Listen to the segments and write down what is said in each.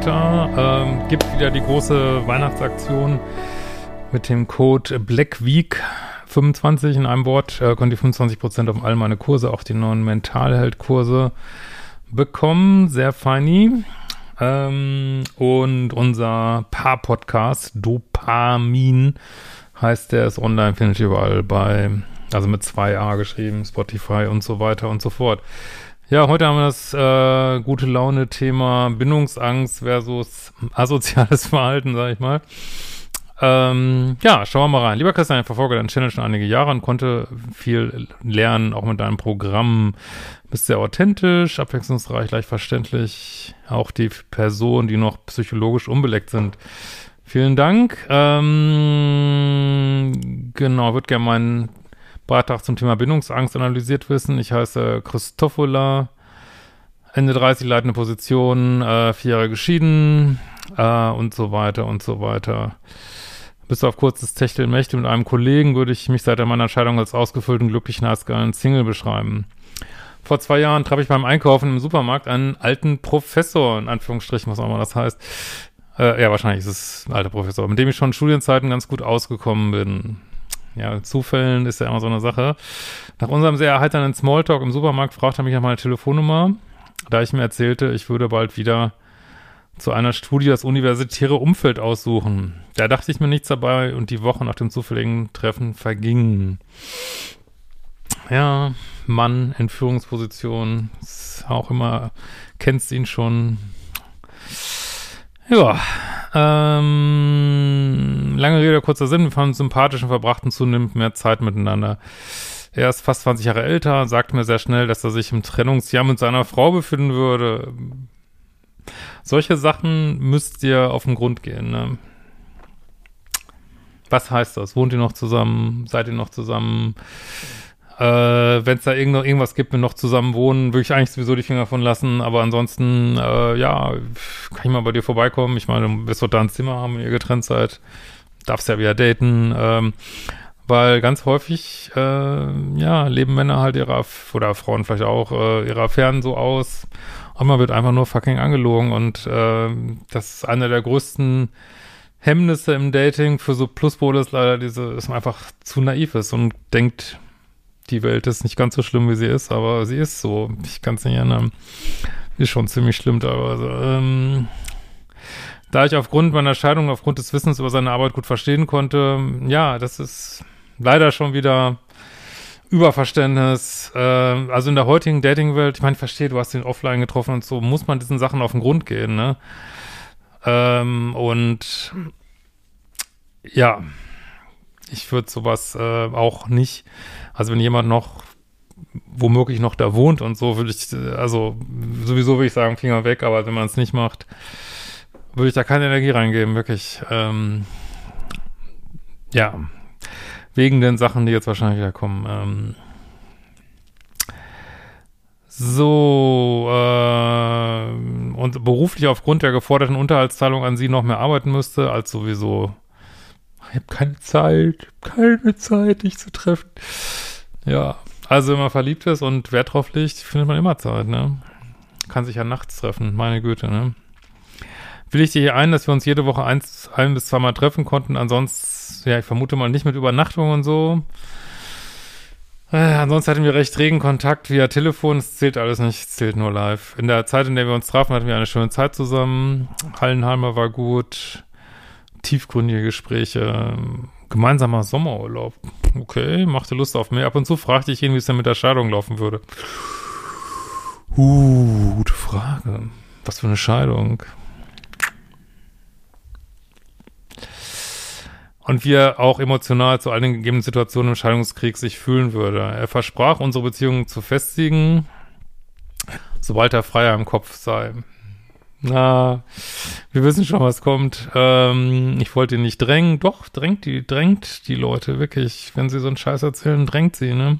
Weiter. Ähm, gibt wieder die große Weihnachtsaktion mit dem Code Black Week 25 in einem Wort. Äh, könnt ihr 25% auf all meine Kurse, auch die neuen Mentalheld-Kurse bekommen. Sehr feini. Ähm, und unser Paar-Podcast Dopamin heißt der, ist online, findet ihr überall bei, also mit 2a geschrieben, Spotify und so weiter und so fort. Ja, heute haben wir das äh, gute Laune-Thema Bindungsangst versus asoziales Verhalten, sag ich mal. Ähm, ja, schauen wir mal rein. Lieber Christian, ich verfolge deinen Channel schon einige Jahre und konnte viel lernen, auch mit deinem Programm. Bist sehr authentisch, abwechslungsreich, leicht verständlich. Auch die Personen, die noch psychologisch unbeleckt sind. Vielen Dank. Ähm, genau, würde gerne meinen Beitrag zum Thema Bindungsangst analysiert wissen. Ich heiße Christophola, Ende 30, leitende Position, äh, vier Jahre geschieden äh, und so weiter und so weiter. Bis auf kurzes Techtelmächte mit einem Kollegen würde ich mich seit meiner Entscheidung als ausgefüllten, glücklichen, heißgeilen Single beschreiben. Vor zwei Jahren traf ich beim Einkaufen im Supermarkt einen alten Professor, in Anführungsstrichen, was auch immer das heißt. Äh, ja, wahrscheinlich ist es ein alter Professor, mit dem ich schon in Studienzeiten ganz gut ausgekommen bin ja, Zufällen ist ja immer so eine Sache. Nach unserem sehr erheiternden Smalltalk im Supermarkt fragte er mich nach meiner Telefonnummer, da ich mir erzählte, ich würde bald wieder zu einer Studie das universitäre Umfeld aussuchen. Da dachte ich mir nichts dabei und die Woche nach dem zufälligen Treffen vergingen. Ja, Mann in Führungsposition, ist auch immer, kennst ihn schon. Ja, ähm, lange Rede, kurzer Sinn. Wir fanden sympathisch und verbrachten zunehmend mehr Zeit miteinander. Er ist fast 20 Jahre älter, sagte mir sehr schnell, dass er sich im Trennungsjahr mit seiner Frau befinden würde. Solche Sachen müsst ihr auf den Grund gehen, ne? Was heißt das? Wohnt ihr noch zusammen? Seid ihr noch zusammen? Äh, Wenn es da irgend, irgendwas gibt, wenn noch zusammen wohnen, würde ich eigentlich sowieso die Finger von lassen. Aber ansonsten, äh, ja, kann ich mal bei dir vorbeikommen. Ich meine, du wirst doch da ein Zimmer haben, wenn ihr getrennt seid. Darfst ja wieder daten. Ähm, weil ganz häufig, äh, ja, leben Männer halt ihrer, oder Frauen vielleicht auch, äh, ihre Affären so aus. Und man wird einfach nur fucking angelogen. Und äh, das ist einer der größten Hemmnisse im Dating für so Pluspole ist leider diese, dass man einfach zu naiv ist und denkt, die Welt ist nicht ganz so schlimm, wie sie ist, aber sie ist so. Ich kann es nicht ändern. Ist schon ziemlich schlimm teilweise. Ähm, da ich aufgrund meiner Scheidung, aufgrund des Wissens über seine Arbeit gut verstehen konnte, ja, das ist leider schon wieder Überverständnis. Äh, also in der heutigen Dating-Welt, ich meine, ich verstehe, du hast ihn offline getroffen und so, muss man diesen Sachen auf den Grund gehen, ne? Ähm, und ja, ich würde sowas äh, auch nicht also wenn jemand noch womöglich noch da wohnt und so, würde ich, also sowieso würde ich sagen, Finger weg, aber wenn man es nicht macht, würde ich da keine Energie reingeben, wirklich. Ähm, ja, wegen den Sachen, die jetzt wahrscheinlich wieder kommen. Ähm, so, äh, und beruflich aufgrund der geforderten Unterhaltszahlung an sie noch mehr arbeiten müsste, als sowieso. Ich habe keine Zeit, keine Zeit, dich zu treffen. Ja, also wenn man verliebt ist und Wert drauf legt, findet man immer Zeit, ne? Kann sich ja nachts treffen, meine Güte, ne? Will ich dir hier ein, dass wir uns jede Woche eins, ein bis zweimal treffen konnten, ansonsten, ja, ich vermute mal nicht mit Übernachtung und so. Äh, ansonsten hatten wir recht regen Kontakt via Telefon, es zählt alles nicht, es zählt nur live. In der Zeit, in der wir uns trafen, hatten wir eine schöne Zeit zusammen. Hallenheimer war gut, tiefgründige Gespräche, gemeinsamer Sommerurlaub. Okay, machte Lust auf mehr. Ab und zu fragte ich ihn, wie es denn mit der Scheidung laufen würde. Uh, gute Frage. Was für eine Scheidung. Und wie er auch emotional zu all den gegebenen Situationen im Scheidungskrieg sich fühlen würde. Er versprach, unsere Beziehung zu festigen, sobald er freier im Kopf sei. Na, wir wissen schon, was kommt. Ähm, ich wollte ihn nicht drängen. Doch, drängt die, drängt die Leute wirklich. Wenn sie so einen Scheiß erzählen, drängt sie, ne?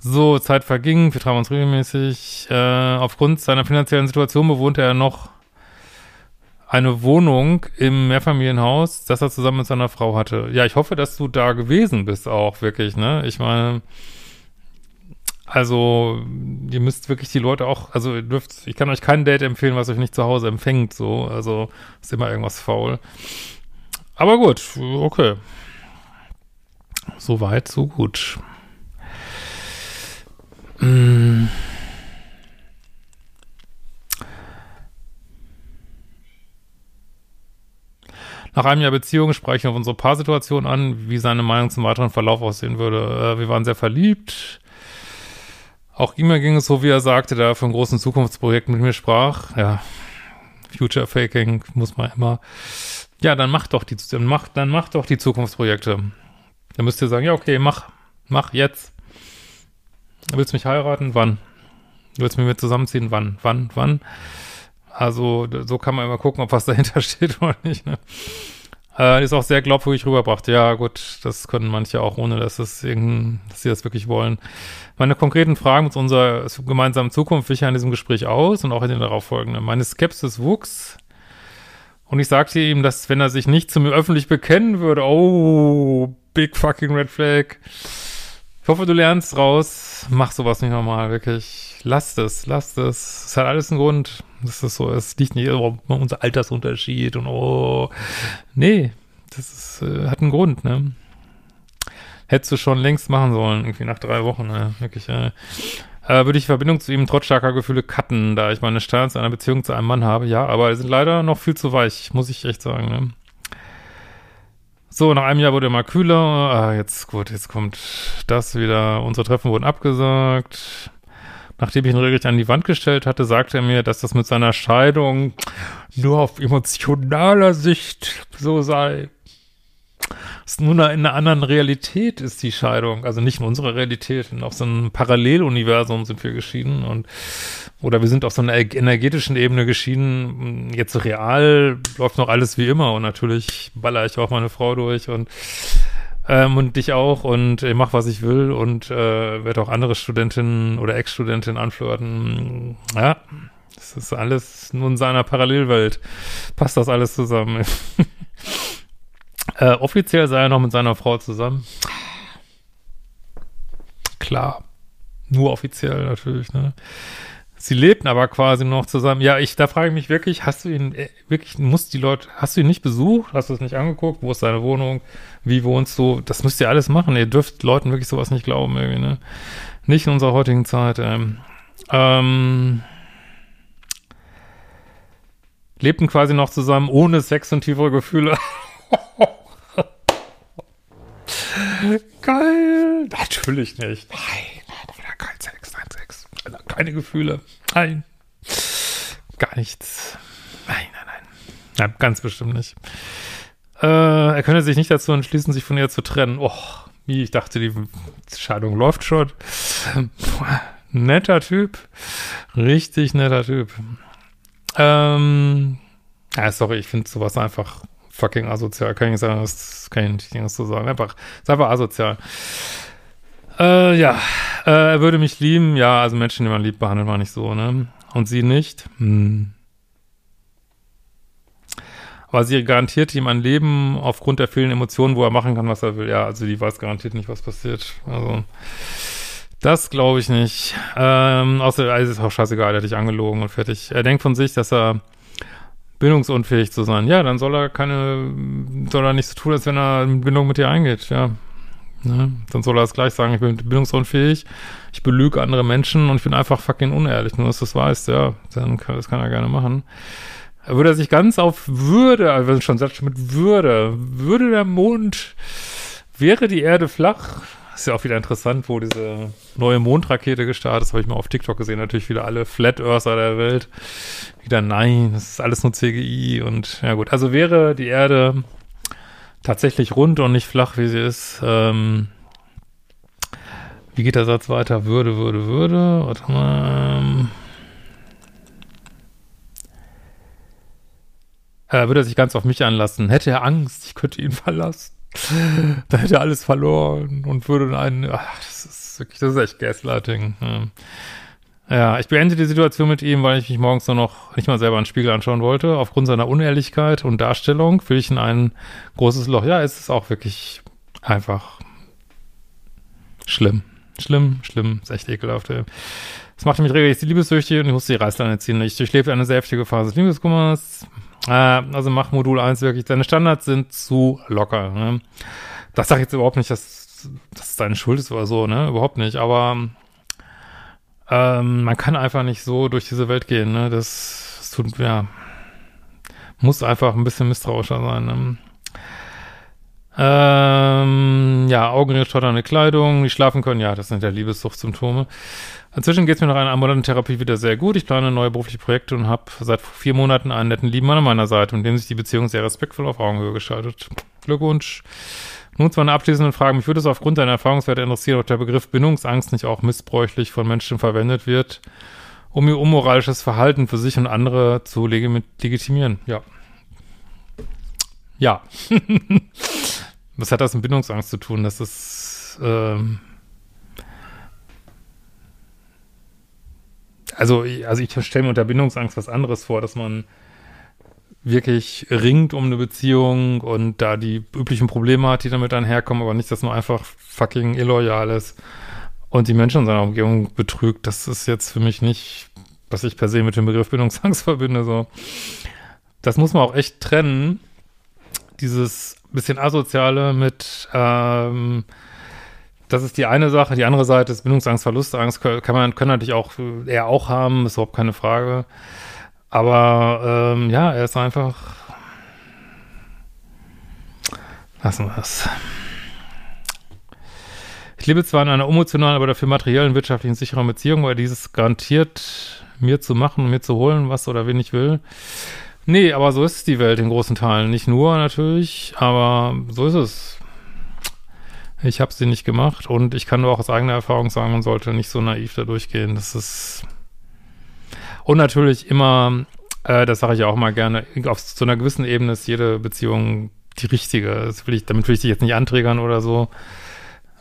So, Zeit verging, wir trafen uns regelmäßig. Äh, aufgrund seiner finanziellen Situation bewohnte er noch eine Wohnung im Mehrfamilienhaus, das er zusammen mit seiner Frau hatte. Ja, ich hoffe, dass du da gewesen bist auch, wirklich, ne? Ich meine, Also, ihr müsst wirklich die Leute auch, also ihr dürft, ich kann euch kein Date empfehlen, was euch nicht zu Hause empfängt, so. Also, ist immer irgendwas faul. Aber gut, okay. So weit, so gut. Mmh. Nach einem Jahr Beziehung sprechen wir auf unsere Paarsituation an, wie seine Meinung zum weiteren Verlauf aussehen würde. Äh, wir waren sehr verliebt. Auch ihm ging es so, wie er sagte, da er von großen Zukunftsprojekten mit mir sprach. Ja, Future Faking muss man immer. Ja, dann macht doch die, dann macht, dann macht doch die Zukunftsprojekte. Dann müsst ihr sagen, ja, okay, mach, mach jetzt. Willst du mich heiraten? Wann? Willst du mit mir zusammenziehen? Wann? Wann? Wann? Also so kann man immer gucken, ob was dahinter steht oder nicht. Ne? Äh, ist auch sehr glaubwürdig rüberbracht. Ja, gut, das können manche auch, ohne dass, es irgendein, dass sie das wirklich wollen. Meine konkreten Fragen zu unserer gemeinsamen Zukunft wich in diesem Gespräch aus und auch in den darauffolgenden. Meine Skepsis wuchs und ich sagte ihm, dass wenn er sich nicht zu mir öffentlich bekennen würde, oh, big fucking red flag. Ich hoffe, du lernst raus. Mach sowas nicht nochmal, wirklich. Lasst es, lasst es. Es hat alles einen Grund. Das ist so, es liegt nicht um unser Altersunterschied und oh. Nee, das ist, äh, hat einen Grund, ne? Hättest du schon längst machen sollen, irgendwie nach drei Wochen, ne? Wirklich, äh, äh, würde ich Verbindung zu ihm trotz starker Gefühle cutten, da ich meine zu einer Beziehung zu einem Mann habe. Ja, aber sind leider noch viel zu weich, muss ich echt sagen, ne? So, nach einem Jahr wurde er mal kühler. Ah, jetzt, gut, jetzt kommt das wieder. Unsere Treffen wurden abgesagt. Nachdem ich ihn regelrecht an die Wand gestellt hatte, sagte er mir, dass das mit seiner Scheidung nur auf emotionaler Sicht so sei. Es nur in einer anderen Realität ist die Scheidung, also nicht in unserer Realität, in auf so einem Paralleluniversum sind wir geschieden und oder wir sind auf so einer energetischen Ebene geschieden. Jetzt real läuft noch alles wie immer und natürlich baller ich auch meine Frau durch und ähm, und dich auch und ich mach, was ich will und äh, werde auch andere Studentinnen oder Ex-Studentinnen anflirten. Ja, das ist alles nur in seiner Parallelwelt. Passt das alles zusammen. äh, offiziell sei er noch mit seiner Frau zusammen. Klar. Nur offiziell natürlich, ne? Sie lebten aber quasi noch zusammen. Ja, ich, da frage ich mich wirklich, hast du ihn, äh, wirklich, muss die Leute, hast du ihn nicht besucht? Hast du es nicht angeguckt? Wo ist seine Wohnung? Wie wohnst du? Das müsst ihr alles machen. Ihr dürft Leuten wirklich sowas nicht glauben, irgendwie, ne? Nicht in unserer heutigen Zeit, ähm. ähm lebten quasi noch zusammen ohne Sex und tiefere Gefühle. Geil. Natürlich nicht. Nein, kein Sex, kein Sex. Keine Gefühle. Nein. Gar nichts. Nein, nein, nein. Ja, ganz bestimmt nicht. Äh, er könne sich nicht dazu entschließen, sich von ihr zu trennen. Oh, wie ich dachte, die Scheidung läuft schon. netter Typ. Richtig netter Typ. Ähm, ja, sorry, ich finde sowas einfach fucking asozial. Kann ich nicht sagen, das kann ich nicht so sagen. Einfach, ist einfach asozial. Äh, ja, äh, er würde mich lieben. Ja, also Menschen, die man liebt, behandelt man nicht so, ne? Und sie nicht? Hm. Aber sie garantiert ihm ein Leben aufgrund der vielen Emotionen, wo er machen kann, was er will. Ja, also die weiß garantiert nicht, was passiert. Also, das glaube ich nicht. Ähm, außer, also ist auch scheißegal, er hat dich angelogen und fertig. Er denkt von sich, dass er bindungsunfähig zu sein. Ja, dann soll er keine, soll er nicht so tun, als wenn er eine Bindung mit dir eingeht, ja. Ne? Dann soll er es gleich sagen, ich bin bindungsunfähig, ich belüge andere Menschen und ich bin einfach fucking unehrlich, nur dass du es weißt, ja. Dann kann, das kann er gerne machen. Würde er sich ganz auf Würde, also schon selbst mit Würde, würde der Mond, wäre die Erde flach, ist ja auch wieder interessant, wo diese neue Mondrakete gestartet ist, habe ich mal auf TikTok gesehen, natürlich wieder alle Flat Earther der Welt, wieder nein, das ist alles nur CGI und ja gut, also wäre die Erde tatsächlich rund und nicht flach, wie sie ist, ähm, wie geht der Satz weiter? Würde, würde, würde, warte mal, äh, würde er sich ganz auf mich anlassen. Hätte er Angst, ich könnte ihn verlassen. da hätte er alles verloren und würde einen, ach, das ist wirklich, das ist echt Gaslighting. Ja. Ja, ich beende die Situation mit ihm, weil ich mich morgens nur noch nicht mal selber einen Spiegel anschauen wollte. Aufgrund seiner Unehrlichkeit und Darstellung fühle ich in ein großes Loch. Ja, es ist auch wirklich einfach schlimm. Schlimm, schlimm, ist echt ekelhaft, ey. Das macht mich regelmäßig liebessüchtig und ich muss die Reißleine ziehen. Ich durchlebe eine sehr heftige Phase des Liebeskummers. Äh, also mach Modul 1 wirklich. Deine Standards sind zu locker. Ne? Das sage ich jetzt überhaupt nicht, dass, dass es deine Schuld ist oder so, ne? Überhaupt nicht. Aber ähm, man kann einfach nicht so durch diese Welt gehen, ne? Das, das tut, ja, muss einfach ein bisschen misstrauischer sein, ne? Ähm, ja, Augenringe, stotternde Kleidung, nicht schlafen können, ja, das sind ja Liebessuchtsymptome. Inzwischen geht es mir nach einer ambulanten Therapie wieder sehr gut. Ich plane neue berufliche Projekte und habe seit vier Monaten einen netten Lieben an meiner Seite, mit dem sich die Beziehung sehr respektvoll auf Augenhöhe gestaltet. Glückwunsch. Nun zu einer abschließenden Frage. Mich würde es aufgrund deiner Erfahrungswerte interessieren, ob der Begriff Bindungsangst nicht auch missbräuchlich von Menschen verwendet wird, um ihr unmoralisches Verhalten für sich und andere zu legitimieren. Ja. Ja. Was hat das mit Bindungsangst zu tun? Das ist, ähm also, also ich stelle mir unter Bindungsangst was anderes vor, dass man wirklich ringt um eine Beziehung und da die üblichen Probleme hat, die damit einherkommen, aber nicht, dass man einfach fucking illoyal ist und die Menschen in seiner Umgebung betrügt. Das ist jetzt für mich nicht, was ich per se mit dem Begriff Bindungsangst verbinde. So. Das muss man auch echt trennen. Dieses bisschen asoziale mit, ähm, das ist die eine Sache. Die andere Seite ist Bindungsangst, Verlustangst. Kann man, können natürlich auch eher auch haben, ist überhaupt keine Frage. Aber ähm, ja, er ist einfach. Lassen wir es. Ich lebe zwar in einer emotionalen, aber dafür materiellen, wirtschaftlichen, sicheren Beziehung, weil dieses garantiert mir zu machen, mir zu holen, was oder wen ich will. Nee, aber so ist die Welt in großen Teilen. Nicht nur natürlich, aber so ist es. Ich habe sie nicht gemacht und ich kann nur auch aus eigener Erfahrung sagen, man sollte nicht so naiv da durchgehen. Das ist und natürlich immer, äh, das sage ich auch mal gerne, auf so einer gewissen Ebene ist jede Beziehung die richtige. Will ich, damit will ich dich jetzt nicht anträgern oder so.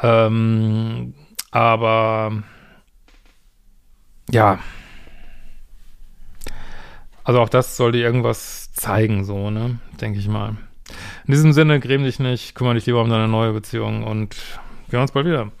Ähm, aber ja. Also auch das sollte irgendwas zeigen, so, ne? Denke ich mal. In diesem Sinne, gräm dich nicht, kümmere dich lieber um deine neue Beziehung und wir hören uns bald wieder.